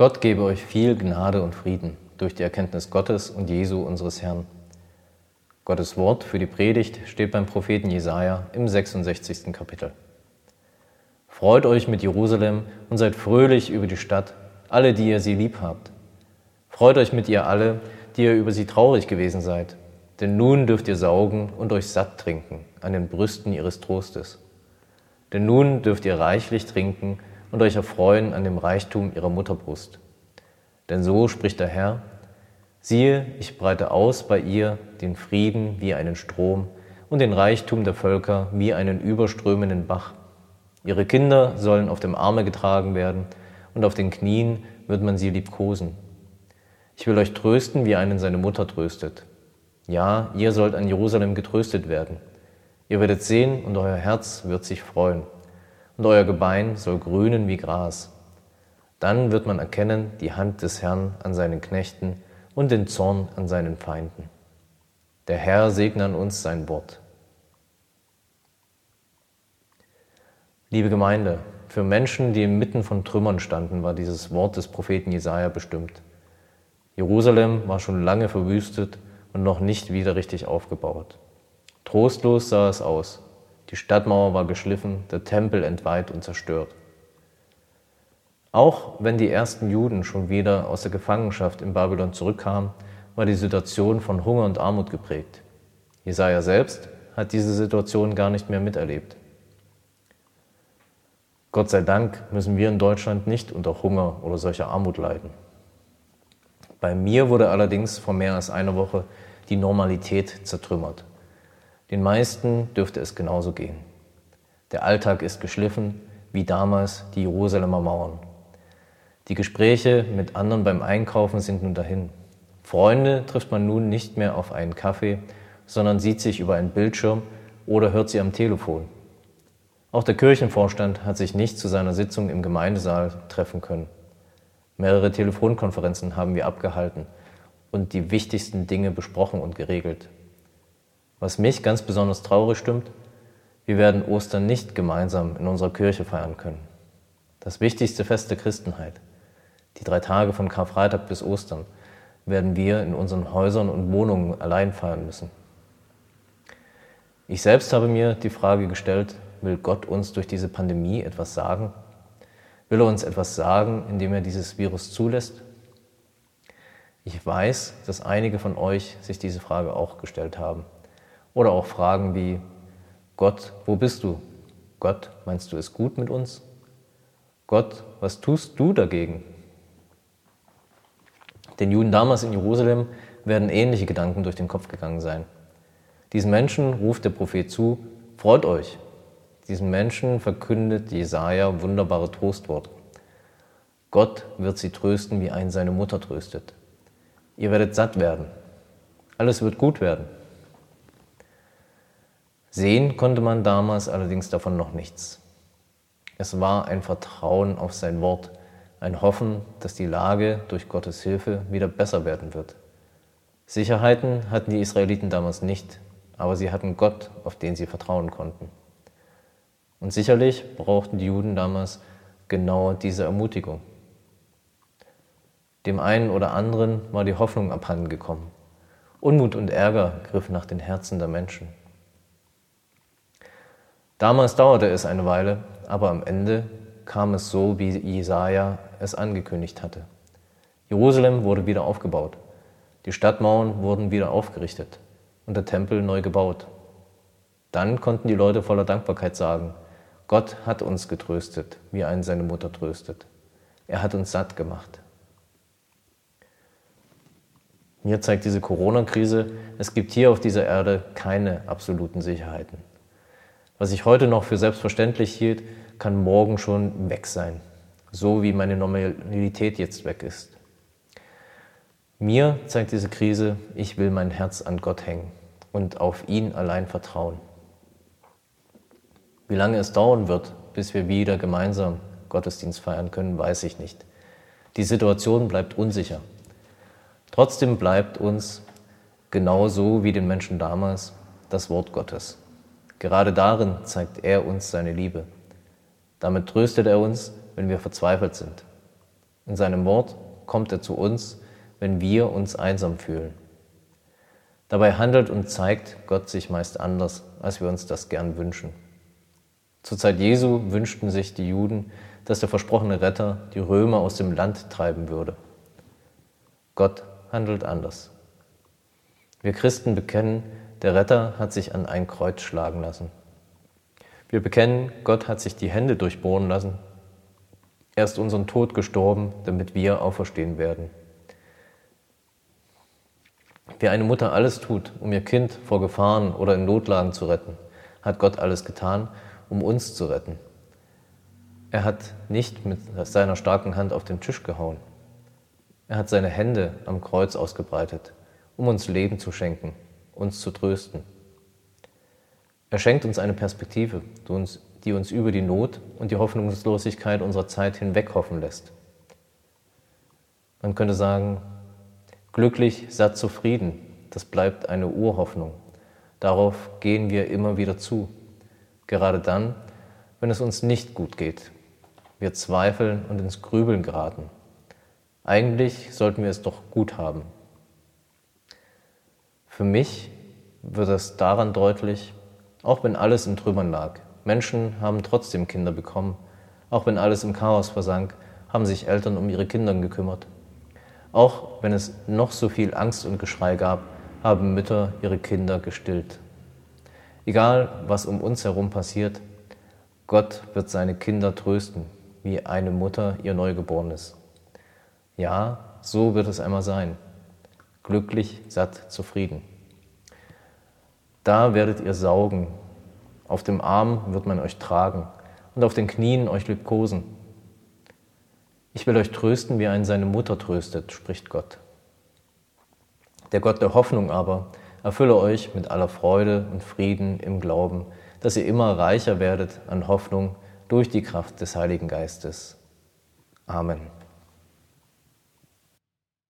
Gott gebe euch viel Gnade und Frieden durch die Erkenntnis Gottes und Jesu unseres Herrn. Gottes Wort für die Predigt steht beim Propheten Jesaja im 66. Kapitel. Freut euch mit Jerusalem und seid fröhlich über die Stadt, alle, die ihr sie lieb habt. Freut euch mit ihr alle, die ihr über sie traurig gewesen seid, denn nun dürft ihr saugen und euch satt trinken an den Brüsten ihres Trostes. Denn nun dürft ihr reichlich trinken und euch erfreuen an dem Reichtum ihrer Mutterbrust. Denn so spricht der Herr, siehe, ich breite aus bei ihr den Frieden wie einen Strom und den Reichtum der Völker wie einen überströmenden Bach. Ihre Kinder sollen auf dem Arme getragen werden und auf den Knien wird man sie liebkosen. Ich will euch trösten, wie einen seine Mutter tröstet. Ja, ihr sollt an Jerusalem getröstet werden. Ihr werdet sehen und euer Herz wird sich freuen und euer Gebein soll grünen wie Gras. Dann wird man erkennen die Hand des Herrn an seinen Knechten und den Zorn an seinen Feinden. Der Herr segne an uns sein Wort. Liebe Gemeinde, für Menschen, die inmitten von Trümmern standen, war dieses Wort des Propheten Jesaja bestimmt. Jerusalem war schon lange verwüstet und noch nicht wieder richtig aufgebaut. Trostlos sah es aus. Die Stadtmauer war geschliffen, der Tempel entweiht und zerstört. Auch wenn die ersten Juden schon wieder aus der Gefangenschaft in Babylon zurückkamen, war die Situation von Hunger und Armut geprägt. Jesaja selbst hat diese Situation gar nicht mehr miterlebt. Gott sei Dank müssen wir in Deutschland nicht unter Hunger oder solcher Armut leiden. Bei mir wurde allerdings vor mehr als einer Woche die Normalität zertrümmert. Den meisten dürfte es genauso gehen. Der Alltag ist geschliffen, wie damals die Jerusalemer Mauern. Die Gespräche mit anderen beim Einkaufen sind nun dahin. Freunde trifft man nun nicht mehr auf einen Kaffee, sondern sieht sich über einen Bildschirm oder hört sie am Telefon. Auch der Kirchenvorstand hat sich nicht zu seiner Sitzung im Gemeindesaal treffen können. Mehrere Telefonkonferenzen haben wir abgehalten und die wichtigsten Dinge besprochen und geregelt. Was mich ganz besonders traurig stimmt, wir werden Ostern nicht gemeinsam in unserer Kirche feiern können. Das wichtigste Fest der Christenheit, die drei Tage von Karfreitag bis Ostern, werden wir in unseren Häusern und Wohnungen allein feiern müssen. Ich selbst habe mir die Frage gestellt, will Gott uns durch diese Pandemie etwas sagen? Will er uns etwas sagen, indem er dieses Virus zulässt? Ich weiß, dass einige von euch sich diese Frage auch gestellt haben. Oder auch Fragen wie, Gott, wo bist du? Gott, meinst du es gut mit uns? Gott, was tust du dagegen? Den Juden damals in Jerusalem werden ähnliche Gedanken durch den Kopf gegangen sein. Diesen Menschen ruft der Prophet zu, freut euch. Diesen Menschen verkündet Jesaja wunderbare Trostworte. Gott wird sie trösten, wie ein seine Mutter tröstet. Ihr werdet satt werden. Alles wird gut werden. Sehen konnte man damals allerdings davon noch nichts. Es war ein Vertrauen auf sein Wort, ein Hoffen, dass die Lage durch Gottes Hilfe wieder besser werden wird. Sicherheiten hatten die Israeliten damals nicht, aber sie hatten Gott, auf den sie vertrauen konnten. Und sicherlich brauchten die Juden damals genau diese Ermutigung. Dem einen oder anderen war die Hoffnung abhandengekommen. Unmut und Ärger griffen nach den Herzen der Menschen. Damals dauerte es eine Weile, aber am Ende kam es so, wie Jesaja es angekündigt hatte. Jerusalem wurde wieder aufgebaut. Die Stadtmauern wurden wieder aufgerichtet und der Tempel neu gebaut. Dann konnten die Leute voller Dankbarkeit sagen, Gott hat uns getröstet, wie einen seine Mutter tröstet. Er hat uns satt gemacht. Mir zeigt diese Corona-Krise, es gibt hier auf dieser Erde keine absoluten Sicherheiten. Was ich heute noch für selbstverständlich hielt, kann morgen schon weg sein, so wie meine Normalität jetzt weg ist. Mir zeigt diese Krise, ich will mein Herz an Gott hängen und auf ihn allein vertrauen. Wie lange es dauern wird, bis wir wieder gemeinsam Gottesdienst feiern können, weiß ich nicht. Die Situation bleibt unsicher. Trotzdem bleibt uns, genauso wie den Menschen damals, das Wort Gottes. Gerade darin zeigt er uns seine Liebe. Damit tröstet er uns, wenn wir verzweifelt sind. In seinem Wort kommt er zu uns, wenn wir uns einsam fühlen. Dabei handelt und zeigt Gott sich meist anders, als wir uns das gern wünschen. Zur Zeit Jesu wünschten sich die Juden, dass der versprochene Retter die Römer aus dem Land treiben würde. Gott handelt anders. Wir Christen bekennen, der Retter hat sich an ein Kreuz schlagen lassen. Wir bekennen, Gott hat sich die Hände durchbohren lassen. Er ist unseren Tod gestorben, damit wir auferstehen werden. Wie eine Mutter alles tut, um ihr Kind vor Gefahren oder in Notlagen zu retten, hat Gott alles getan, um uns zu retten. Er hat nicht mit seiner starken Hand auf den Tisch gehauen. Er hat seine Hände am Kreuz ausgebreitet, um uns Leben zu schenken, uns zu trösten. Er schenkt uns eine Perspektive, die uns, über die Not und die Hoffnungslosigkeit unserer Zeit hinweg hoffen lässt. Man könnte sagen, glücklich, satt, zufrieden, das bleibt eine Urhoffnung. Darauf gehen wir immer wieder zu, gerade dann, wenn es uns nicht gut geht, wir zweifeln und ins Grübeln geraten. Eigentlich sollten wir es doch gut haben. Für mich wird es daran deutlich, auch wenn alles in Trümmern lag. Menschen haben trotzdem Kinder bekommen. Auch wenn alles im Chaos versank, haben sich Eltern um ihre Kinder gekümmert. Auch wenn es noch so viel Angst und Geschrei gab, haben Mütter ihre Kinder gestillt. Egal, was um uns herum passiert, Gott wird seine Kinder trösten, wie eine Mutter ihr Neugeborenes. Ja, so wird es einmal sein. Glücklich, satt, zufrieden. Da werdet ihr saugen, auf dem Arm wird man euch tragen und auf den Knien euch liebkosen. Ich will euch trösten, wie ein seine Mutter tröstet, spricht Gott. Der Gott der Hoffnung aber erfülle euch mit aller Freude und Frieden im Glauben, dass ihr immer reicher werdet an Hoffnung durch die Kraft des Heiligen Geistes. Amen.